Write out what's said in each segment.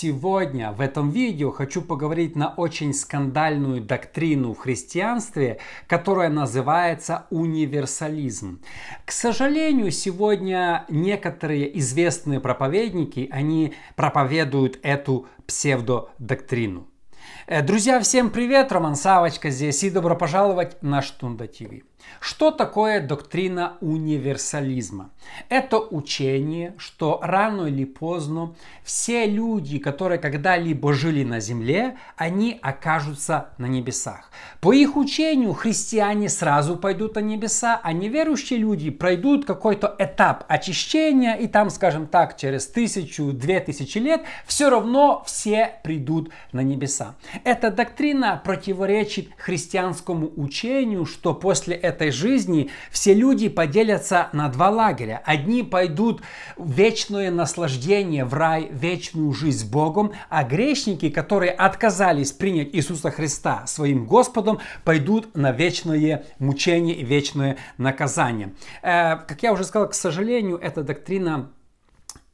Сегодня в этом видео хочу поговорить на очень скандальную доктрину в христианстве, которая называется универсализм. К сожалению, сегодня некоторые известные проповедники, они проповедуют эту псевдодоктрину. Э, друзья, всем привет! Роман Савочка здесь и добро пожаловать на Штунда ТВ. Что такое доктрина универсализма? Это учение, что рано или поздно все люди, которые когда-либо жили на земле, они окажутся на небесах. По их учению христиане сразу пойдут на небеса, а неверующие люди пройдут какой-то этап очищения, и там, скажем так, через тысячу, две тысячи лет все равно все придут на небеса. Эта доктрина противоречит христианскому учению, что после этой жизни все люди поделятся на два лагеря. Одни пойдут в вечное наслаждение, в рай, вечную жизнь с Богом, а грешники, которые отказались принять Иисуса Христа своим Господом, пойдут на вечное мучение и вечное наказание. Э, как я уже сказал, к сожалению, эта доктрина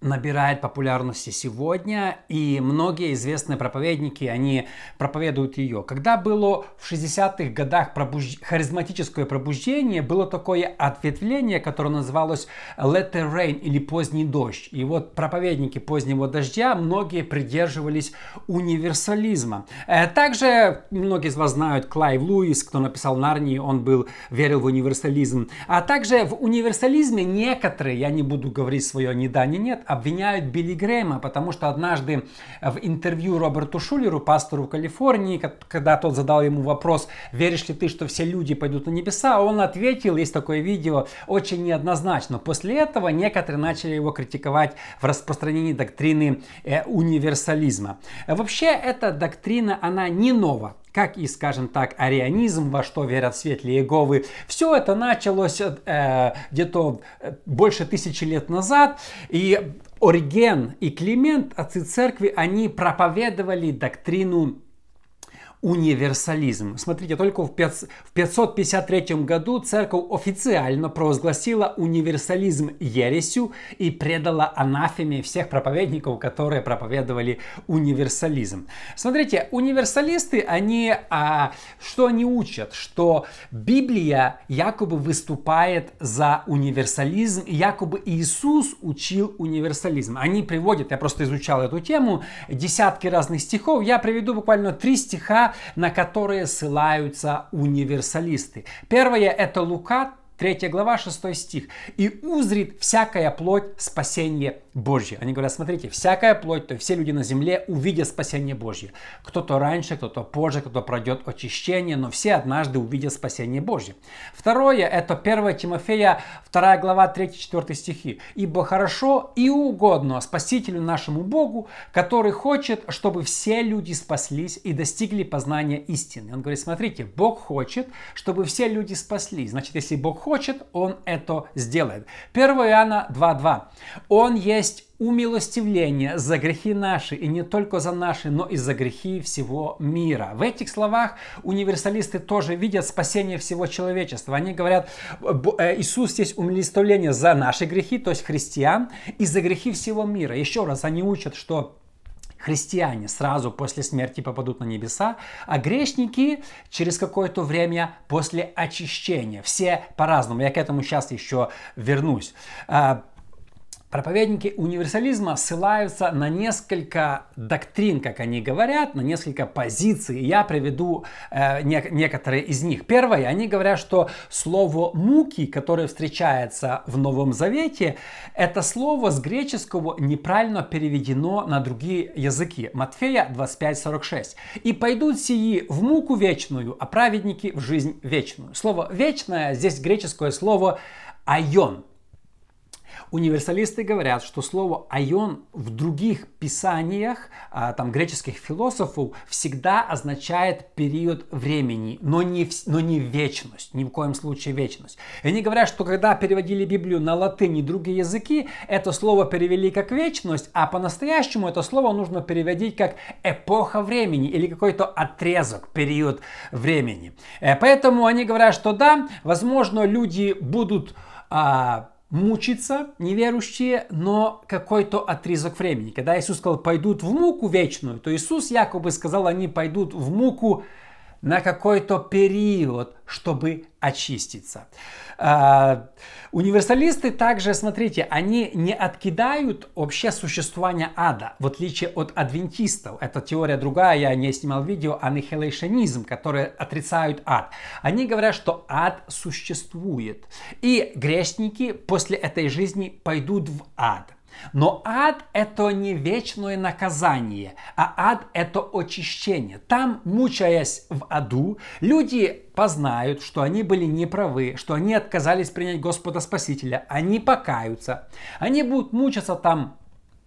набирает популярности сегодня, и многие известные проповедники, они проповедуют ее. Когда было в 60-х годах пробуж... харизматическое пробуждение, было такое ответвление, которое называлось Latter Rain или поздний дождь. И вот проповедники позднего дождя, многие придерживались универсализма. Э, также многие из вас знают Клайв Луис, кто написал Нарнии, он был, верил в универсализм. А также в универсализме некоторые, я не буду говорить свое ни да, ни нет, обвиняют Билли Грэма, потому что однажды в интервью Роберту Шулеру, пастору в Калифорнии, когда тот задал ему вопрос, веришь ли ты, что все люди пойдут на небеса, он ответил, есть такое видео, очень неоднозначно. После этого некоторые начали его критиковать в распространении доктрины э, универсализма. Вообще эта доктрина, она не нова как и, скажем так, арианизм, во что верят светли Иеговы. Все это началось э, где-то э, больше тысячи лет назад, и Ориген и Климент, отцы церкви, они проповедовали доктрину универсализм. Смотрите, только в 553 году церковь официально провозгласила универсализм ересью и предала анафеме всех проповедников, которые проповедовали универсализм. Смотрите, универсалисты, они, а, что они учат? Что Библия якобы выступает за универсализм, и якобы Иисус учил универсализм. Они приводят, я просто изучал эту тему, десятки разных стихов, я приведу буквально три стиха, на которые ссылаются универсалисты. Первое это Лука 3 глава, 6 стих. «И узрит всякая плоть спасение Божье». Они говорят, смотрите, всякая плоть, то есть все люди на земле увидят спасение Божье. Кто-то раньше, кто-то позже, кто-то пройдет очищение, но все однажды увидят спасение Божье. Второе, это 1 Тимофея, 2 глава, 3-4 стихи. «Ибо хорошо и угодно Спасителю нашему Богу, который хочет, чтобы все люди спаслись и достигли познания истины». Он говорит, смотрите, Бог хочет, чтобы все люди спаслись. Значит, если Бог хочет, Он это сделает. 1 Иоанна 2.2. Он есть умилостивление за грехи наши, и не только за наши, но и за грехи всего мира. В этих словах универсалисты тоже видят спасение всего человечества. Они говорят, э, Иисус есть умилостивление за наши грехи, то есть христиан, и за грехи всего мира. Еще раз, они учат, что христиане сразу после смерти попадут на небеса, а грешники через какое-то время после очищения. Все по-разному. Я к этому сейчас еще вернусь. Проповедники универсализма ссылаются на несколько доктрин, как они говорят, на несколько позиций. Я приведу э, не, некоторые из них. Первое, они говорят, что слово «муки», которое встречается в Новом Завете, это слово с греческого неправильно переведено на другие языки. Матфея 25.46. «И пойдут сии в муку вечную, а праведники в жизнь вечную». Слово «вечное» здесь греческое слово «айон». Универсалисты говорят, что слово «айон» в других писаниях а, там, греческих философов всегда означает период времени, но не, но не вечность, ни в коем случае вечность. И они говорят, что когда переводили Библию на латынь и другие языки, это слово перевели как вечность, а по-настоящему это слово нужно переводить как эпоха времени или какой-то отрезок, период времени. Э, поэтому они говорят, что да, возможно, люди будут а, мучиться неверующие, но какой-то отрезок времени. Когда Иисус сказал, пойдут в муку вечную, то Иисус якобы сказал, они пойдут в муку на какой-то период, чтобы очиститься. А, универсалисты также, смотрите, они не откидают вообще существование ада, в отличие от адвентистов. Это теория другая, я не снимал видео, аннихилейшенизм, которые отрицают ад. Они говорят, что ад существует. И грешники после этой жизни пойдут в ад. Но ад это не вечное наказание, а ад это очищение. Там, мучаясь в аду, люди познают, что они были неправы, что они отказались принять Господа Спасителя, они покаются, они будут мучиться там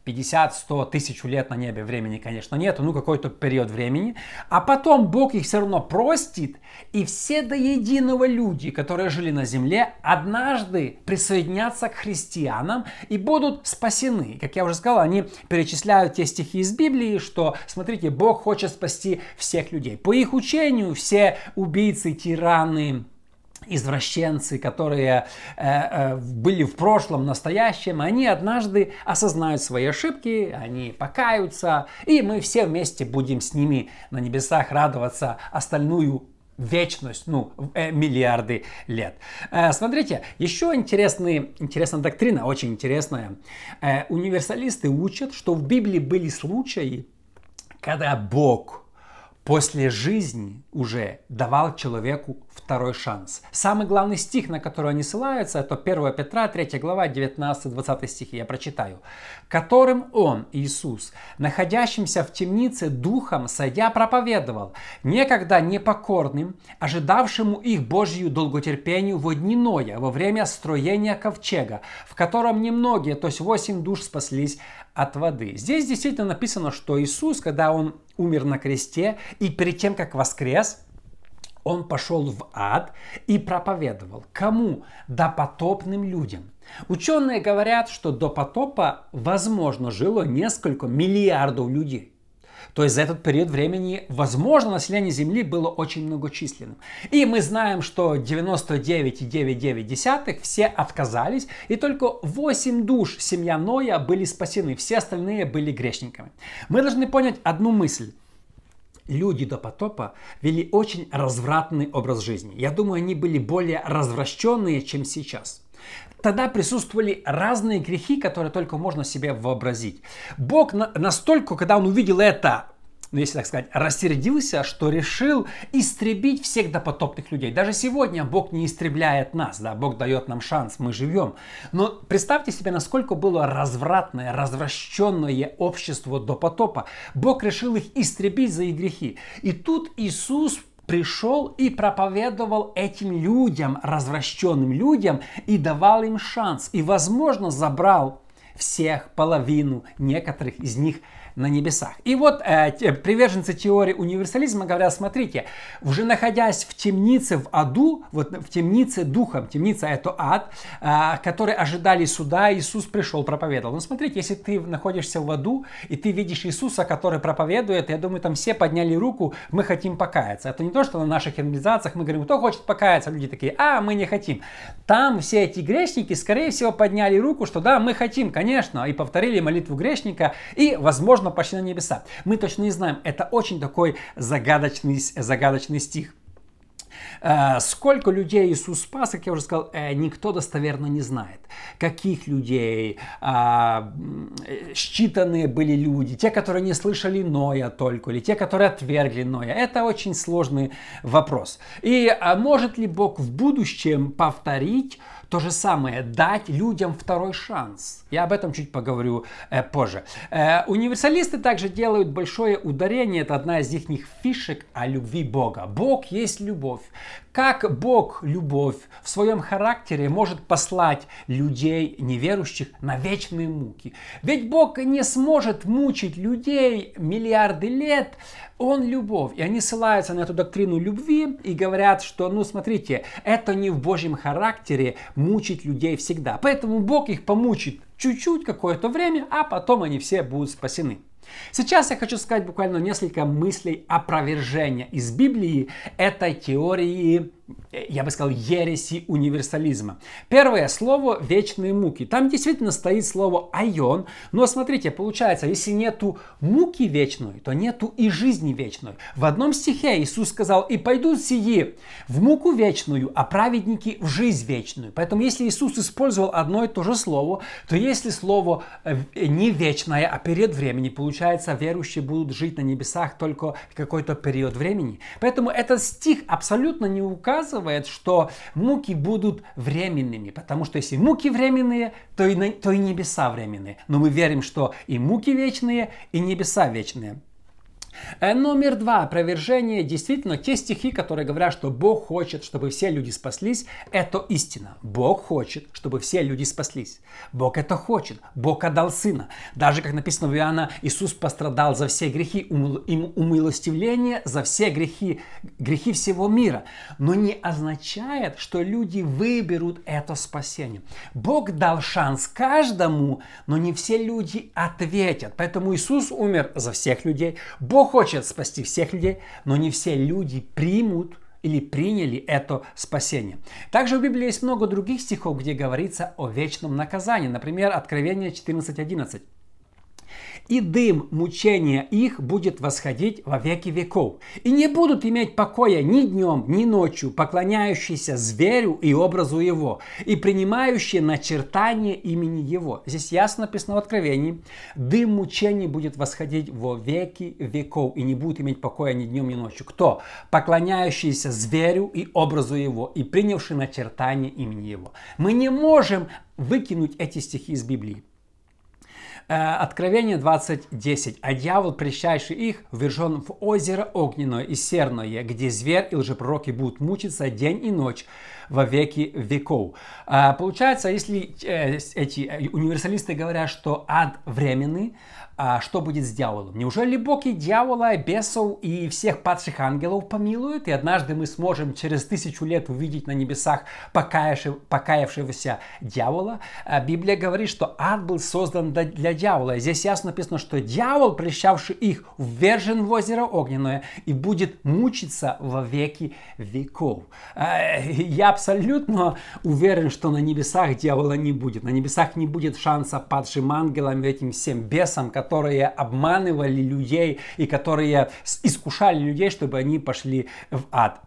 50, 100, тысячу лет на небе времени, конечно, нет, ну какой-то период времени. А потом Бог их все равно простит, и все до единого люди, которые жили на земле, однажды присоединятся к христианам и будут спасены. Как я уже сказал, они перечисляют те стихи из Библии, что, смотрите, Бог хочет спасти всех людей. По их учению все убийцы, тираны, извращенцы, которые э, э, были в прошлом, настоящем, они однажды осознают свои ошибки, они покаются, и мы все вместе будем с ними на небесах радоваться остальную вечность, ну, э, миллиарды лет. Э, смотрите, еще интересный, интересная доктрина, очень интересная. Э, универсалисты учат, что в Библии были случаи, когда Бог после жизни уже давал человеку второй шанс. Самый главный стих, на который они ссылаются, это 1 Петра, 3 глава, 19-20 стихи. Я прочитаю. «Которым он, Иисус, находящимся в темнице духом, сойдя, проповедовал, некогда непокорным, ожидавшему их Божью долготерпению во дни Ноя, во время строения ковчега, в котором немногие, то есть восемь душ спаслись от воды». Здесь действительно написано, что Иисус, когда он умер на кресте, и перед тем, как воскрес, он пошел в ад и проповедовал. Кому? Допотопным людям. Ученые говорят, что до потопа, возможно, жило несколько миллиардов людей. То есть за этот период времени, возможно, население Земли было очень многочисленным. И мы знаем, что 99,99 все отказались, и только 8 душ семья Ноя были спасены, все остальные были грешниками. Мы должны понять одну мысль люди до потопа вели очень развратный образ жизни. Я думаю, они были более развращенные, чем сейчас. Тогда присутствовали разные грехи, которые только можно себе вообразить. Бог настолько, когда он увидел это, ну если так сказать, рассердился, что решил истребить всех допотопных людей. Даже сегодня Бог не истребляет нас, да, Бог дает нам шанс, мы живем. Но представьте себе, насколько было развратное, развращенное общество до потопа. Бог решил их истребить за их грехи. И тут Иисус пришел и проповедовал этим людям, развращенным людям, и давал им шанс. И, возможно, забрал всех, половину, некоторых из них на небесах. И вот э, приверженцы теории универсализма говорят, смотрите, уже находясь в темнице, в аду, вот в темнице духом, темница это ад, э, которые ожидали суда, Иисус пришел, проповедовал. Ну смотрите, если ты находишься в аду, и ты видишь Иисуса, который проповедует, я думаю, там все подняли руку, мы хотим покаяться. Это не то, что на наших организациях мы говорим, кто хочет покаяться, люди такие, а, мы не хотим. Там все эти грешники, скорее всего, подняли руку, что да, мы хотим, конечно, и повторили молитву грешника, и, возможно, возможно, почти на небеса. Мы точно не знаем. Это очень такой загадочный, загадочный стих. Э, сколько людей Иисус спас, как я уже сказал, э, никто достоверно не знает. Каких людей, а, считанные были люди, те, которые не слышали Ноя только, или те, которые отвергли Ноя. Это очень сложный вопрос. И а может ли Бог в будущем повторить то же самое, дать людям второй шанс. Я об этом чуть поговорю э, позже. Универсалисты также делают большое ударение, это одна из их фишек о любви Бога. Бог есть любовь. Как Бог, любовь, в своем характере может послать людей неверующих на вечные муки? Ведь Бог не сможет мучить людей миллиарды лет, Он любовь. И они ссылаются на эту доктрину любви и говорят, что, ну смотрите, это не в Божьем характере мучить людей всегда. Поэтому Бог их помучит чуть-чуть какое-то время, а потом они все будут спасены. Сейчас я хочу сказать буквально несколько мыслей опровержения из Библии этой теории я бы сказал, ереси универсализма. Первое слово «вечные муки». Там действительно стоит слово «айон», но смотрите, получается, если нету муки вечной, то нету и жизни вечной. В одном стихе Иисус сказал «И пойдут сии в муку вечную, а праведники в жизнь вечную». Поэтому если Иисус использовал одно и то же слово, то если слово э, не вечное, а период времени, получается, верующие будут жить на небесах только какой-то период времени. Поэтому этот стих абсолютно не указывает указывает, что муки будут временными, потому что если муки временные, то и, то и небеса временные. Но мы верим, что и муки вечные, и небеса вечные. Э, номер два. Опровержение. Действительно, те стихи, которые говорят, что Бог хочет, чтобы все люди спаслись, это истина. Бог хочет, чтобы все люди спаслись. Бог это хочет. Бог отдал Сына. Даже, как написано в Иоанна, Иисус пострадал за все грехи, им умилостивление за все грехи, грехи всего мира. Но не означает, что люди выберут это спасение. Бог дал шанс каждому, но не все люди ответят. Поэтому Иисус умер за всех людей. Бог хочет спасти всех людей, но не все люди примут или приняли это спасение. Также в Библии есть много других стихов, где говорится о вечном наказании. Например, Откровение 14.11 и дым мучения их будет восходить во веки веков. И не будут иметь покоя ни днем, ни ночью, поклоняющиеся зверю и образу его, и принимающие начертание имени его. Здесь ясно написано в Откровении, дым мучений будет восходить во веки веков, и не будут иметь покоя ни днем, ни ночью. Кто? Поклоняющиеся зверю и образу его, и принявшие начертание имени его. Мы не можем выкинуть эти стихи из Библии. Э, Откровение 20.10. «А дьявол, прещайший их, ввержен в озеро огненное и серное, где зверь и лжепророки будут мучиться день и ночь во веки веков». Э, получается, если э, эти универсалисты говорят, что ад временный, а что будет с дьяволом? Неужели Бог и дьявола, бесов, и всех падших ангелов помилует, и однажды мы сможем через тысячу лет увидеть на небесах покаявшегося дьявола? А Библия говорит, что ад был создан для дьявола. Здесь ясно написано, что дьявол, прещавший их, ввержен в озеро огненное и будет мучиться во веки веков. А, я абсолютно уверен, что на небесах дьявола не будет. На небесах не будет шанса падшим ангелам, этим всем бесам, которые обманывали людей и которые искушали людей, чтобы они пошли в ад.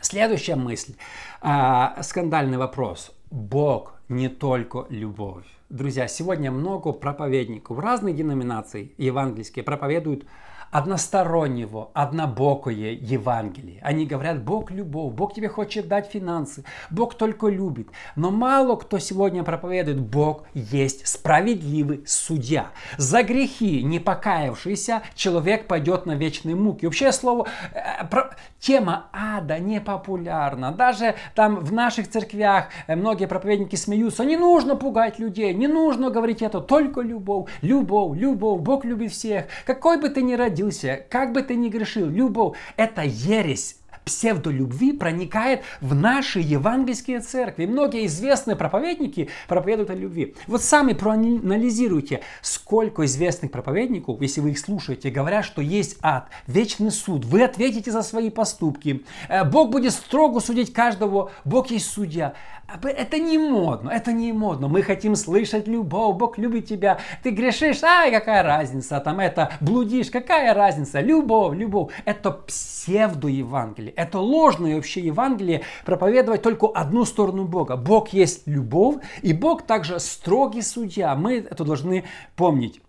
Следующая мысль. А, скандальный вопрос. Бог не только любовь. Друзья, сегодня много проповедников разных деноминаций евангельские проповедуют одностороннего, однобокое Евангелие. Они говорят, Бог любовь, Бог тебе хочет дать финансы, Бог только любит. Но мало кто сегодня проповедует, Бог есть справедливый судья. За грехи не покаявшийся человек пойдет на вечные муки. Вообще слово, э, про, тема ада не популярна. Даже там в наших церквях э, многие проповедники смеются, не нужно пугать людей, не нужно говорить это, только любовь, любовь, любовь, Бог любит всех. Какой бы ты ни родился, родился, как бы ты ни грешил, любовь – это ересь псевдолюбви проникает в наши евангельские церкви. Многие известные проповедники проповедуют о любви. Вот сами проанализируйте, сколько известных проповедников, если вы их слушаете, говорят, что есть ад, вечный суд, вы ответите за свои поступки, э, Бог будет строго судить каждого, Бог есть судья. Это не модно, это не модно. Мы хотим слышать любовь, Бог любит тебя. Ты грешишь, ай, какая разница, там это, блудишь, какая разница, любовь, любовь. Это псевдоевангелие, это ложное вообще Евангелие, проповедовать только одну сторону Бога. Бог есть любовь, и Бог также строгий судья. Мы это должны помнить.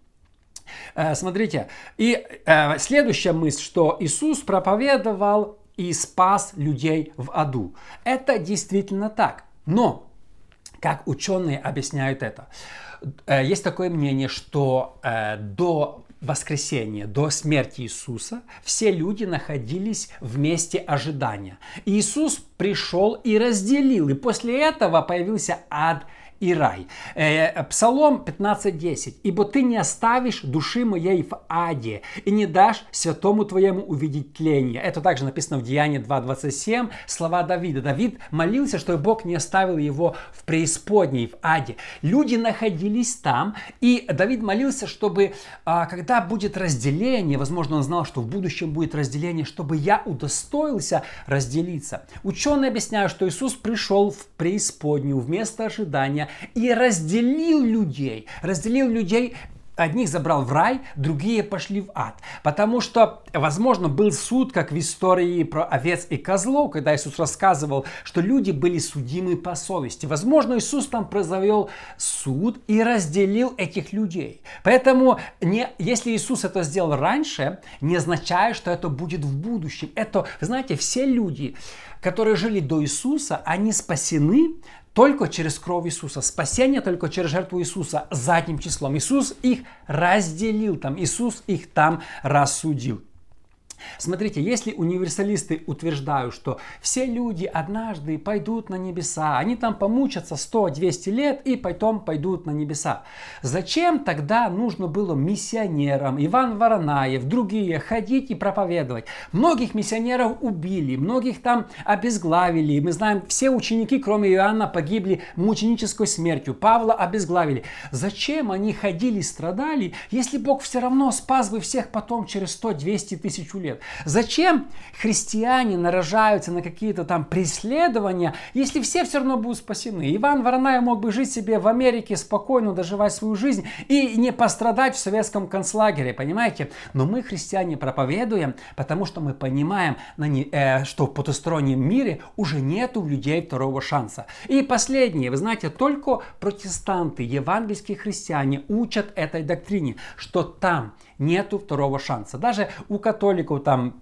Э, смотрите, и э, следующая мысль, что Иисус проповедовал и спас людей в аду. Это действительно так. Но, как ученые объясняют это, э, есть такое мнение, что до воскресения, до смерти Иисуса, все люди находились в месте ожидания. Иисус пришел и разделил, и после этого появился ад и рай. Э, Псалом 15.10. «Ибо ты не оставишь души моей в аде, и не дашь святому твоему увидеть тление». Это также написано в Деянии 2.27, слова Давида. Давид молился, чтобы Бог не оставил его в преисподней, в аде. Люди находились там, и Давид молился, чтобы а, когда будет разделение, возможно, он знал, что в будущем будет разделение, чтобы я удостоился разделиться. Ученые объясняют, что Иисус пришел в преисподнюю вместо ожидания и разделил людей. Разделил людей Одних забрал в рай, другие пошли в ад. Потому что, возможно, был суд, как в истории про овец и козлов, когда Иисус рассказывал, что люди были судимы по совести. Возможно, Иисус там произвел суд и разделил этих людей. Поэтому, не, если Иисус это сделал раньше, не означает, что это будет в будущем. Это, знаете, все люди, которые жили до Иисуса, они спасены только через кровь Иисуса. Спасение только через жертву Иисуса задним числом. Иисус их разделил там, Иисус их там рассудил. Смотрите, если универсалисты утверждают, что все люди однажды пойдут на небеса, они там помучатся 100-200 лет и потом пойдут на небеса. Зачем тогда нужно было миссионерам, Иван Воронаев, другие ходить и проповедовать? Многих миссионеров убили, многих там обезглавили. Мы знаем, все ученики, кроме Иоанна, погибли мученической смертью. Павла обезглавили. Зачем они ходили страдали, если Бог все равно спас бы всех потом через 100-200 тысяч лет? Лет. Зачем христиане нарожаются на какие-то там преследования, если все все равно будут спасены? Иван Воронаев мог бы жить себе в Америке спокойно, доживать свою жизнь и не пострадать в советском концлагере, понимаете? Но мы, христиане, проповедуем, потому что мы понимаем, э, что в потустороннем мире уже нету людей второго шанса. И последнее, вы знаете, только протестанты, евангельские христиане учат этой доктрине, что там нету второго шанса. Даже у католиков там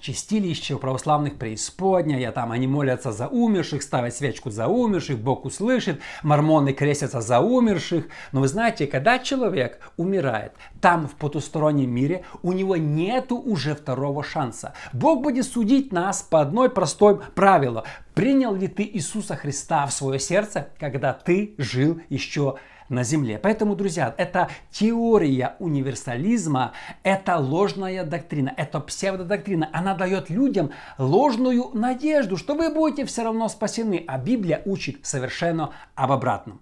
чистилище у православных преисподняя, там они молятся за умерших, ставят свечку за умерших, Бог услышит, мормоны крестятся за умерших. Но вы знаете, когда человек умирает там, в потустороннем мире, у него нету уже второго шанса. Бог будет судить нас по одной простой правилу. Принял ли ты Иисуса Христа в свое сердце, когда ты жил еще на Земле. Поэтому, друзья, это теория универсализма, это ложная доктрина, это псевдодоктрина. Она дает людям ложную надежду, что вы будете все равно спасены, а Библия учит совершенно об обратном.